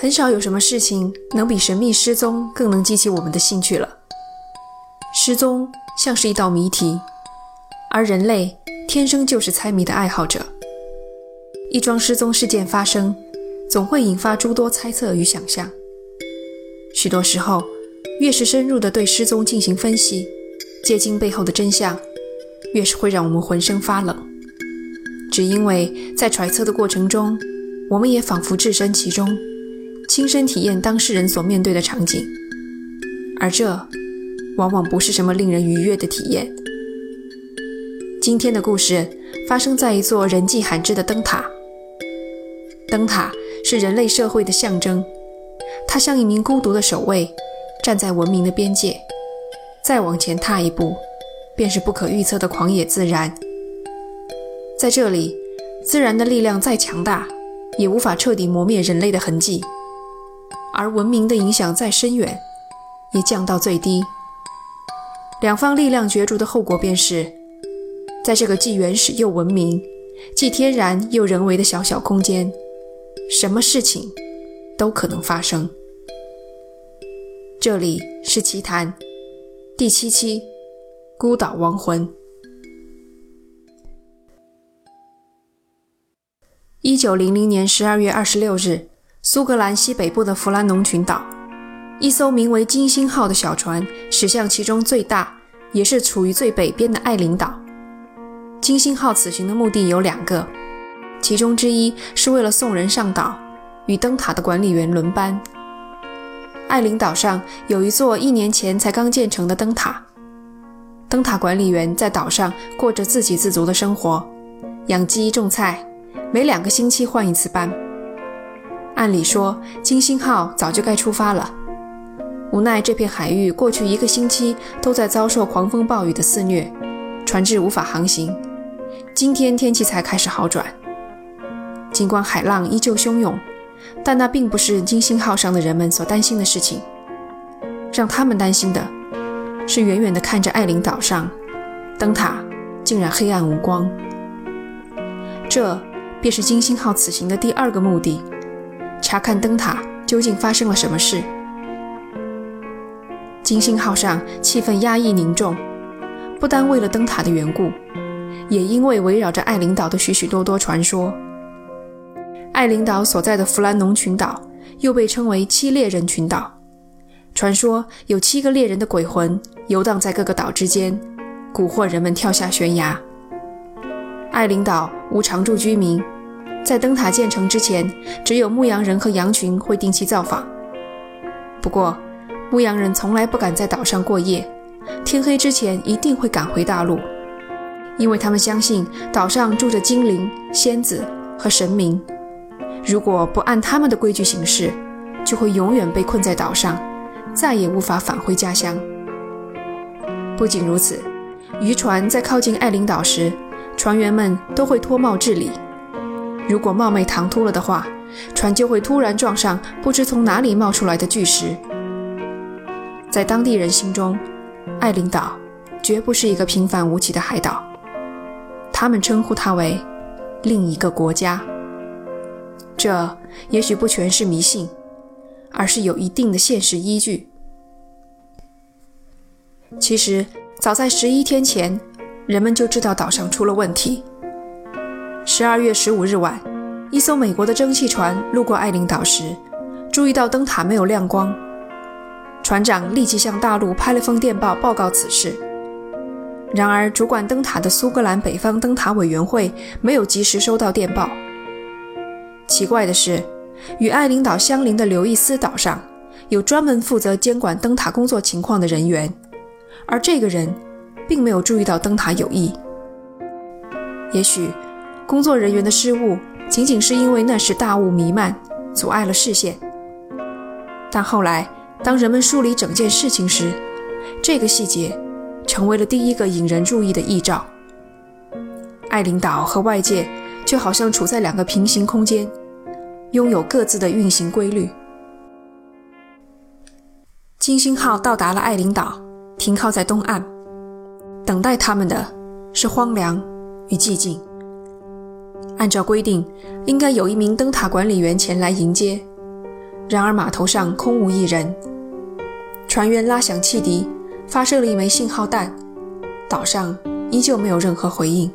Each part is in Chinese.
很少有什么事情能比神秘失踪更能激起我们的兴趣了。失踪像是一道谜题，而人类天生就是猜谜的爱好者。一桩失踪事件发生，总会引发诸多猜测与想象。许多时候，越是深入地对失踪进行分析，接近背后的真相，越是会让我们浑身发冷。只因为在揣测的过程中，我们也仿佛置身其中，亲身体验当事人所面对的场景，而这往往不是什么令人愉悦的体验。今天的故事发生在一座人迹罕至的灯塔。灯塔是人类社会的象征，它像一名孤独的守卫，站在文明的边界。再往前踏一步，便是不可预测的狂野自然。在这里，自然的力量再强大，也无法彻底磨灭人类的痕迹；而文明的影响再深远，也降到最低。两方力量角逐的后果，便是在这个既原始又文明、既天然又人为的小小空间。什么事情都可能发生。这里是奇谈第七期《孤岛亡魂》。一九零零年十二月二十六日，苏格兰西北部的弗兰农群岛，一艘名为“金星号”的小船驶向其中最大，也是处于最北边的爱琳岛。金星号此行的目的有两个。其中之一是为了送人上岛，与灯塔的管理员轮班。艾琳岛上有一座一年前才刚建成的灯塔，灯塔管理员在岛上过着自给自足的生活，养鸡种菜，每两个星期换一次班。按理说，金星号早就该出发了，无奈这片海域过去一个星期都在遭受狂风暴雨的肆虐，船只无法航行。今天天气才开始好转。尽管海浪依旧汹涌，但那并不是金星号上的人们所担心的事情。让他们担心的是，远远地看着艾琳岛上，灯塔竟然黑暗无光。这便是金星号此行的第二个目的：查看灯塔究竟发生了什么事。金星号上气氛压抑凝重，不单为了灯塔的缘故，也因为围绕着艾琳岛的许许多多传说。艾琳岛所在的弗兰农群岛又被称为七猎人群岛，传说有七个猎人的鬼魂游荡在各个岛之间，蛊惑人们跳下悬崖。艾琳岛无常住居民，在灯塔建成之前，只有牧羊人和羊群会定期造访。不过，牧羊人从来不敢在岛上过夜，天黑之前一定会赶回大陆，因为他们相信岛上住着精灵、仙子和神明。如果不按他们的规矩行事，就会永远被困在岛上，再也无法返回家乡。不仅如此，渔船在靠近艾琳岛时，船员们都会脱帽致礼。如果冒昧唐突了的话，船就会突然撞上不知从哪里冒出来的巨石。在当地人心中，艾琳岛绝不是一个平凡无奇的海岛，他们称呼它为另一个国家。这也许不全是迷信，而是有一定的现实依据。其实，早在十一天前，人们就知道岛上出了问题。十二月十五日晚，一艘美国的蒸汽船路过艾琳岛时，注意到灯塔没有亮光。船长立即向大陆拍了封电报报告此事。然而，主管灯塔的苏格兰北方灯塔委员会没有及时收到电报。奇怪的是，与爱琳岛相邻的刘易斯岛上有专门负责监管灯塔工作情况的人员，而这个人并没有注意到灯塔有异。也许工作人员的失误仅仅是因为那时大雾弥漫，阻碍了视线。但后来，当人们梳理整件事情时，这个细节成为了第一个引人注意的异兆。爱琳岛和外界。就好像处在两个平行空间，拥有各自的运行规律。金星号到达了爱琳岛，停靠在东岸，等待他们的是荒凉与寂静。按照规定，应该有一名灯塔管理员前来迎接，然而码头上空无一人。船员拉响汽笛，发射了一枚信号弹，岛上依旧没有任何回应。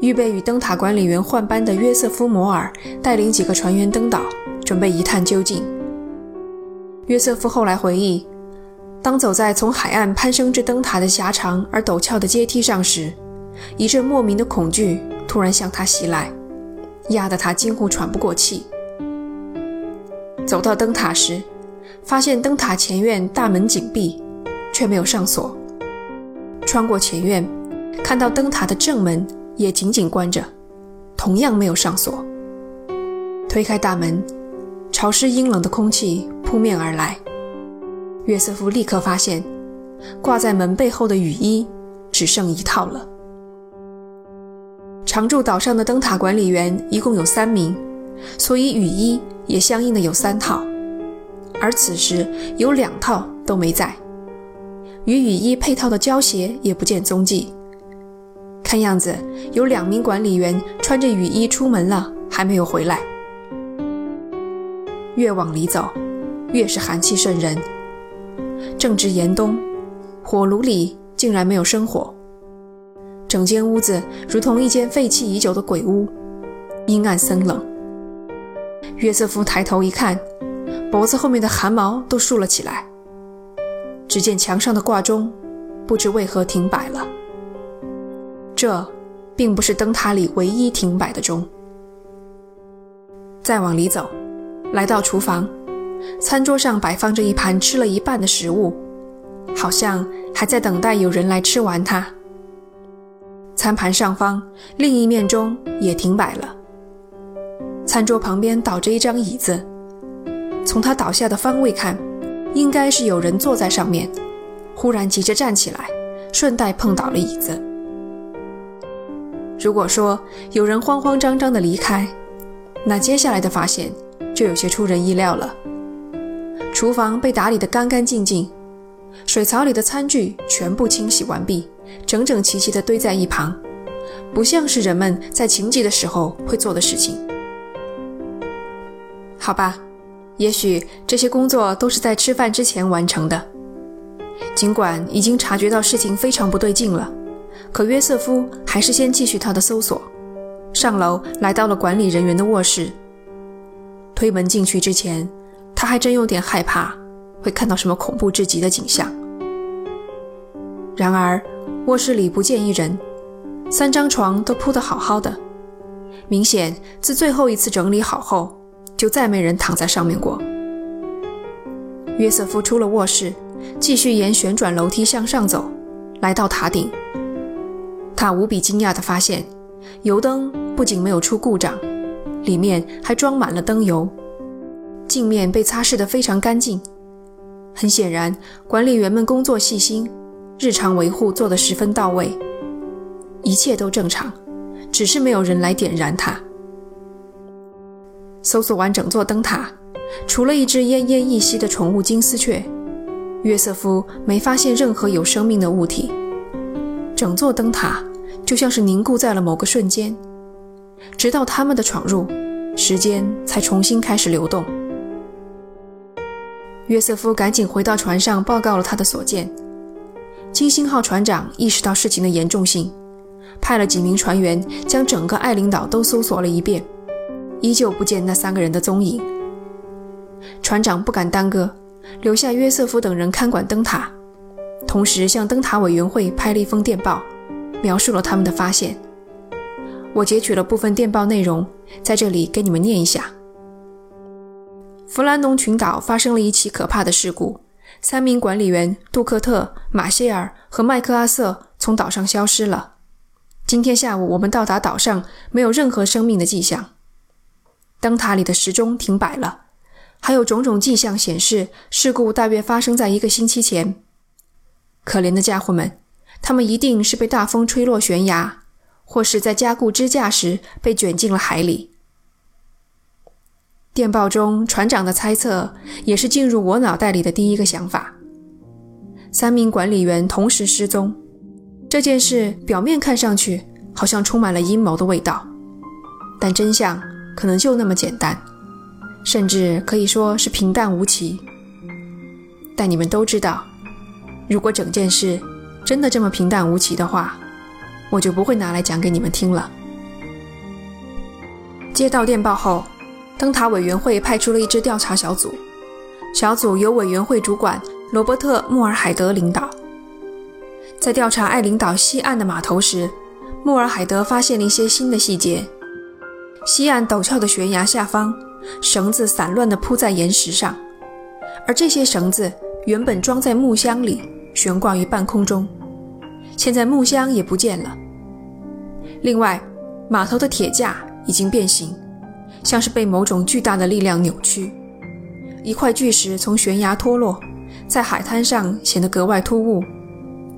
预备与灯塔管理员换班的约瑟夫·摩尔带领几个船员登岛，准备一探究竟。约瑟夫后来回忆，当走在从海岸攀升至灯塔的狭长而陡峭的阶梯上时，一阵莫名的恐惧突然向他袭来，压得他几乎喘不过气。走到灯塔时，发现灯塔前院大门紧闭，却没有上锁。穿过前院，看到灯塔的正门也紧紧关着，同样没有上锁。推开大门，潮湿阴冷的空气扑面而来。约瑟夫立刻发现，挂在门背后的雨衣只剩一套了。常驻岛上的灯塔管理员一共有三名，所以雨衣也相应的有三套。而此时有两套都没在，与雨衣配套的胶鞋也不见踪迹。看样子有两名管理员穿着雨衣出门了，还没有回来。越往里走，越是寒气渗人。正值严冬，火炉里竟然没有生火，整间屋子如同一间废弃已久的鬼屋，阴暗森冷。约瑟夫抬头一看。脖子后面的汗毛都竖了起来。只见墙上的挂钟，不知为何停摆了。这，并不是灯塔里唯一停摆的钟。再往里走，来到厨房，餐桌上摆放着一盘吃了一半的食物，好像还在等待有人来吃完它。餐盘上方另一面钟也停摆了。餐桌旁边倒着一张椅子。从他倒下的方位看，应该是有人坐在上面，忽然急着站起来，顺带碰倒了椅子。如果说有人慌慌张张地离开，那接下来的发现就有些出人意料了。厨房被打理得干干净净，水槽里的餐具全部清洗完毕，整整齐齐地堆在一旁，不像是人们在情急的时候会做的事情。好吧。也许这些工作都是在吃饭之前完成的。尽管已经察觉到事情非常不对劲了，可约瑟夫还是先继续他的搜索。上楼来到了管理人员的卧室，推门进去之前，他还真有点害怕会看到什么恐怖至极的景象。然而卧室里不见一人，三张床都铺得好好的，明显自最后一次整理好后。就再没人躺在上面过。约瑟夫出了卧室，继续沿旋转楼梯向上走，来到塔顶。他无比惊讶地发现，油灯不仅没有出故障，里面还装满了灯油，镜面被擦拭得非常干净。很显然，管理员们工作细心，日常维护做得十分到位，一切都正常，只是没有人来点燃它。搜索完整座灯塔，除了一只奄奄一息的宠物金丝雀，约瑟夫没发现任何有生命的物体。整座灯塔就像是凝固在了某个瞬间，直到他们的闯入，时间才重新开始流动。约瑟夫赶紧回到船上报告了他的所见。金星号船长意识到事情的严重性，派了几名船员将整个爱琳岛都搜索了一遍。依旧不见那三个人的踪影。船长不敢耽搁，留下约瑟夫等人看管灯塔，同时向灯塔委员会拍了一封电报，描述了他们的发现。我截取了部分电报内容，在这里给你们念一下：弗兰农群岛发生了一起可怕的事故，三名管理员杜克特、马歇尔和麦克阿瑟从岛上消失了。今天下午我们到达岛上，没有任何生命的迹象。灯塔里的时钟停摆了，还有种种迹象显示事故大约发生在一个星期前。可怜的家伙们，他们一定是被大风吹落悬崖，或是在加固支架时被卷进了海里。电报中船长的猜测也是进入我脑袋里的第一个想法：三名管理员同时失踪，这件事表面看上去好像充满了阴谋的味道，但真相。可能就那么简单，甚至可以说是平淡无奇。但你们都知道，如果整件事真的这么平淡无奇的话，我就不会拿来讲给你们听了。接到电报后，灯塔委员会派出了一支调查小组，小组由委员会主管罗伯特·穆尔海德领导。在调查爱琳岛西岸的码头时，穆尔海德发现了一些新的细节：西岸陡峭的悬崖下方，绳子散乱地铺在岩石上，而这些绳子原本装在木箱里，悬挂于半空中，现在木箱也不见了。另外，码头的铁架已经变形，像是被某种巨大的力量扭曲。一块巨石从悬崖脱落，在海滩上显得格外突兀。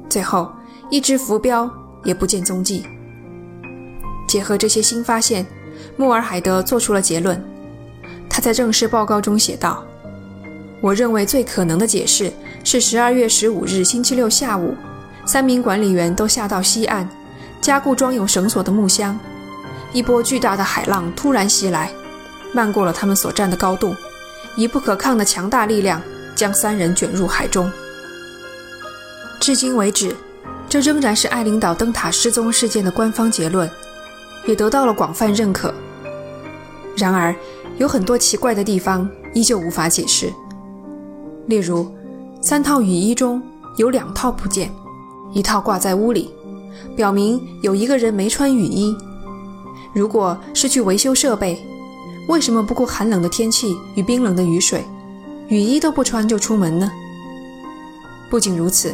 最后，一只浮标也不见踪迹。结合这些新发现，穆尔海德做出了结论。他在正式报告中写道：“我认为最可能的解释是，十二月十五日星期六下午，三名管理员都下到西岸，加固装有绳索的木箱。一波巨大的海浪突然袭来，漫过了他们所站的高度，以不可抗的强大力量将三人卷入海中。”至今为止，这仍然是爱琳岛灯塔失踪事件的官方结论，也得到了广泛认可。然而，有很多奇怪的地方依旧无法解释。例如，三套雨衣中有两套不见，一套挂在屋里，表明有一个人没穿雨衣。如果是去维修设备，为什么不顾寒冷的天气与冰冷的雨水，雨衣都不穿就出门呢？不仅如此。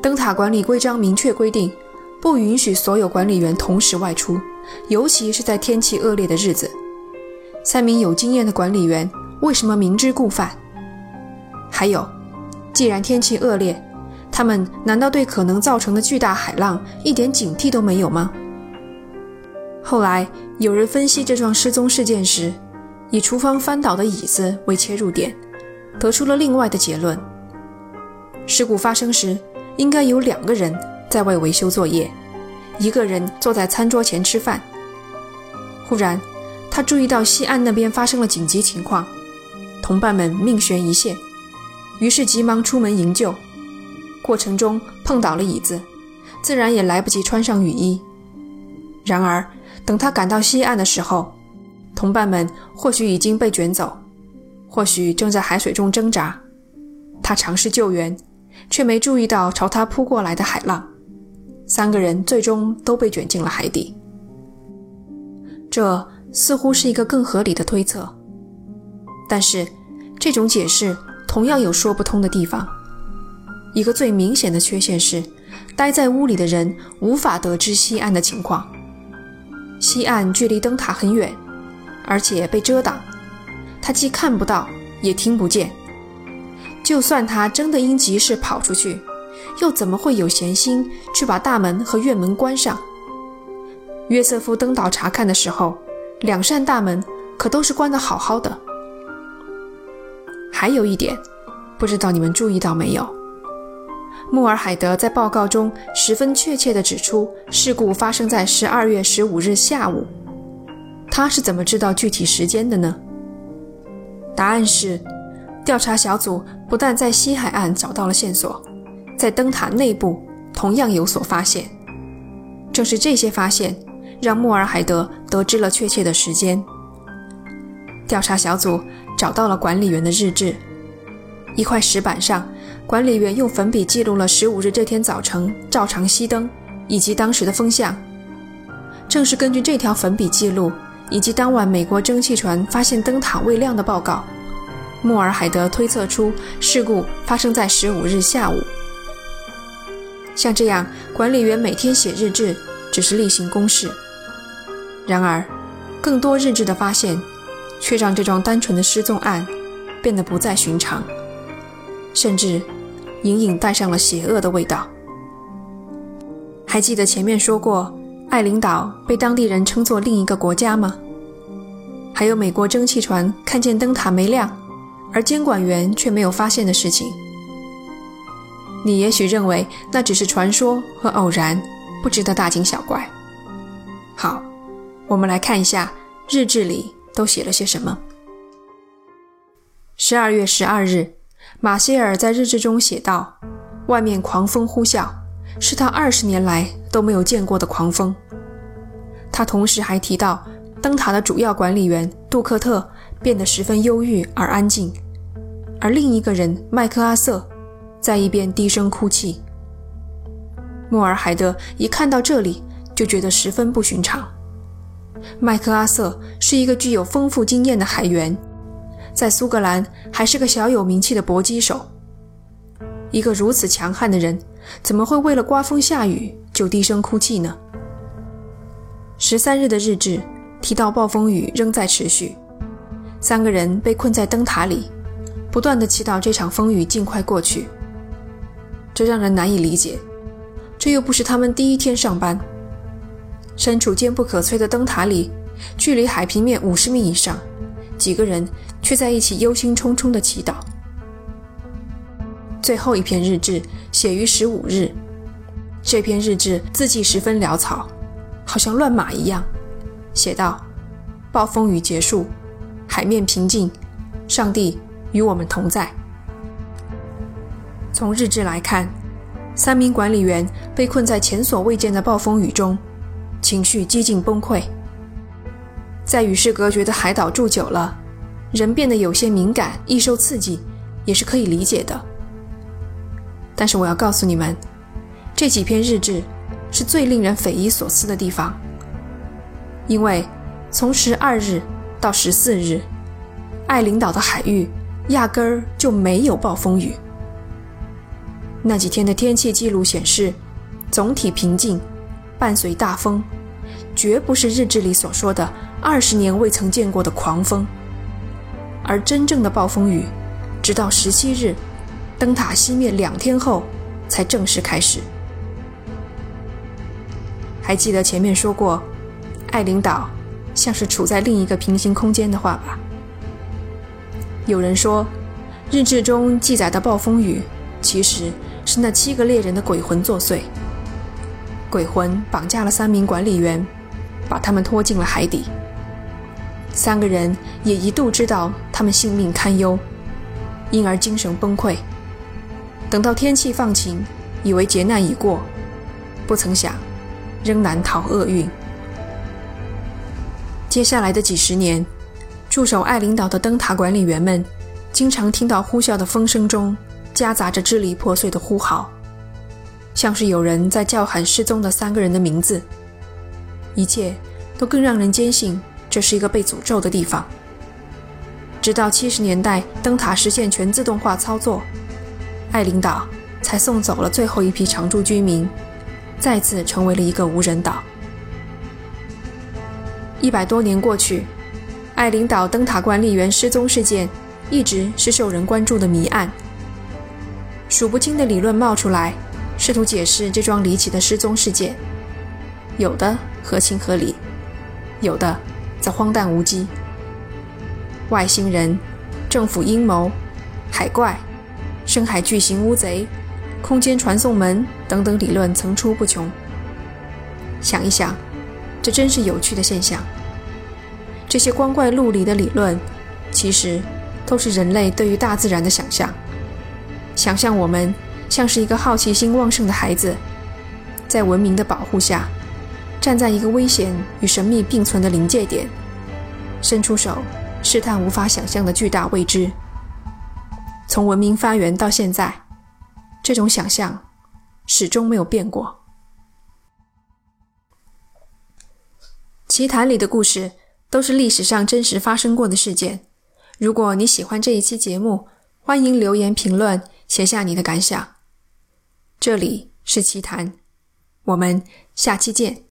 灯塔管理规章明确规定，不允许所有管理员同时外出，尤其是在天气恶劣的日子。三名有经验的管理员为什么明知故犯？还有，既然天气恶劣，他们难道对可能造成的巨大海浪一点警惕都没有吗？后来有人分析这桩失踪事件时，以厨房翻倒的椅子为切入点，得出了另外的结论：事故发生时。应该有两个人在为维修作业，一个人坐在餐桌前吃饭。忽然，他注意到西岸那边发生了紧急情况，同伴们命悬一线，于是急忙出门营救。过程中碰倒了椅子，自然也来不及穿上雨衣。然而，等他赶到西岸的时候，同伴们或许已经被卷走，或许正在海水中挣扎。他尝试救援。却没注意到朝他扑过来的海浪，三个人最终都被卷进了海底。这似乎是一个更合理的推测，但是这种解释同样有说不通的地方。一个最明显的缺陷是，待在屋里的人无法得知西岸的情况。西岸距离灯塔很远，而且被遮挡，他既看不到，也听不见。就算他真的因急事跑出去，又怎么会有闲心去把大门和院门关上？约瑟夫登岛查看的时候，两扇大门可都是关得好好的。还有一点，不知道你们注意到没有？穆尔海德在报告中十分确切地指出，事故发生在十二月十五日下午。他是怎么知道具体时间的呢？答案是。调查小组不但在西海岸找到了线索，在灯塔内部同样有所发现。正是这些发现，让穆尔海德得知了确切的时间。调查小组找到了管理员的日志，一块石板上，管理员用粉笔记录了十五日这天早晨照常熄灯以及当时的风向。正是根据这条粉笔记录，以及当晚美国蒸汽船发现灯塔未亮的报告。穆尔海德推测出事故发生在十五日下午。像这样，管理员每天写日志只是例行公事。然而，更多日志的发现，却让这桩单纯的失踪案变得不再寻常，甚至隐隐带上了邪恶的味道。还记得前面说过，爱琳岛被当地人称作另一个国家吗？还有美国蒸汽船看见灯塔没亮。而监管员却没有发现的事情，你也许认为那只是传说和偶然，不值得大惊小怪。好，我们来看一下日志里都写了些什么。十二月十二日，马歇尔在日志中写道：“外面狂风呼啸，是他二十年来都没有见过的狂风。”他同时还提到，灯塔的主要管理员杜克特变得十分忧郁而安静，而另一个人麦克阿瑟在一边低声哭泣。莫尔海德一看到这里，就觉得十分不寻常。麦克阿瑟是一个具有丰富经验的海员，在苏格兰还是个小有名气的搏击手。一个如此强悍的人，怎么会为了刮风下雨就低声哭泣呢？十三日的日志提到，暴风雨仍在持续，三个人被困在灯塔里，不断的祈祷这场风雨尽快过去。这让人难以理解，这又不是他们第一天上班。身处坚不可摧的灯塔里，距离海平面五十米以上，几个人却在一起忧心忡忡地祈祷。最后一篇日志写于十五日，这篇日志字迹十分潦草。好像乱码一样，写道：“暴风雨结束，海面平静，上帝与我们同在。”从日志来看，三名管理员被困在前所未见的暴风雨中，情绪几近崩溃。在与世隔绝的海岛住久了，人变得有些敏感，易受刺激，也是可以理解的。但是我要告诉你们，这几篇日志。是最令人匪夷所思的地方，因为从十二日到十四日，爱琳岛的海域压根儿就没有暴风雨。那几天的天气记录显示，总体平静，伴随大风，绝不是日志里所说的二十年未曾见过的狂风。而真正的暴风雨，直到十七日，灯塔熄灭两天后，才正式开始。还记得前面说过，爱琳岛像是处在另一个平行空间的话吧？有人说，日志中记载的暴风雨其实是那七个猎人的鬼魂作祟，鬼魂绑架了三名管理员，把他们拖进了海底。三个人也一度知道他们性命堪忧，因而精神崩溃。等到天气放晴，以为劫难已过，不曾想。仍难逃厄运。接下来的几十年，驻守爱琳岛的灯塔管理员们，经常听到呼啸的风声中夹杂着支离破碎的呼号，像是有人在叫喊失踪的三个人的名字。一切都更让人坚信这是一个被诅咒的地方。直到七十年代，灯塔实现全自动化操作，爱琳岛才送走了最后一批常住居民。再次成为了一个无人岛。一百多年过去，爱琳岛灯塔管理员失踪事件一直是受人关注的谜案。数不清的理论冒出来，试图解释这桩离奇的失踪事件，有的合情合理，有的则荒诞无稽。外星人、政府阴谋、海怪、深海巨型乌贼。空间传送门等等理论层出不穷。想一想，这真是有趣的现象。这些光怪陆离的理论，其实都是人类对于大自然的想象。想象我们像是一个好奇心旺盛的孩子，在文明的保护下，站在一个危险与神秘并存的临界点，伸出手试探无法想象的巨大未知。从文明发源到现在。这种想象始终没有变过。奇谈里的故事都是历史上真实发生过的事件。如果你喜欢这一期节目，欢迎留言评论，写下你的感想。这里是奇谈，我们下期见。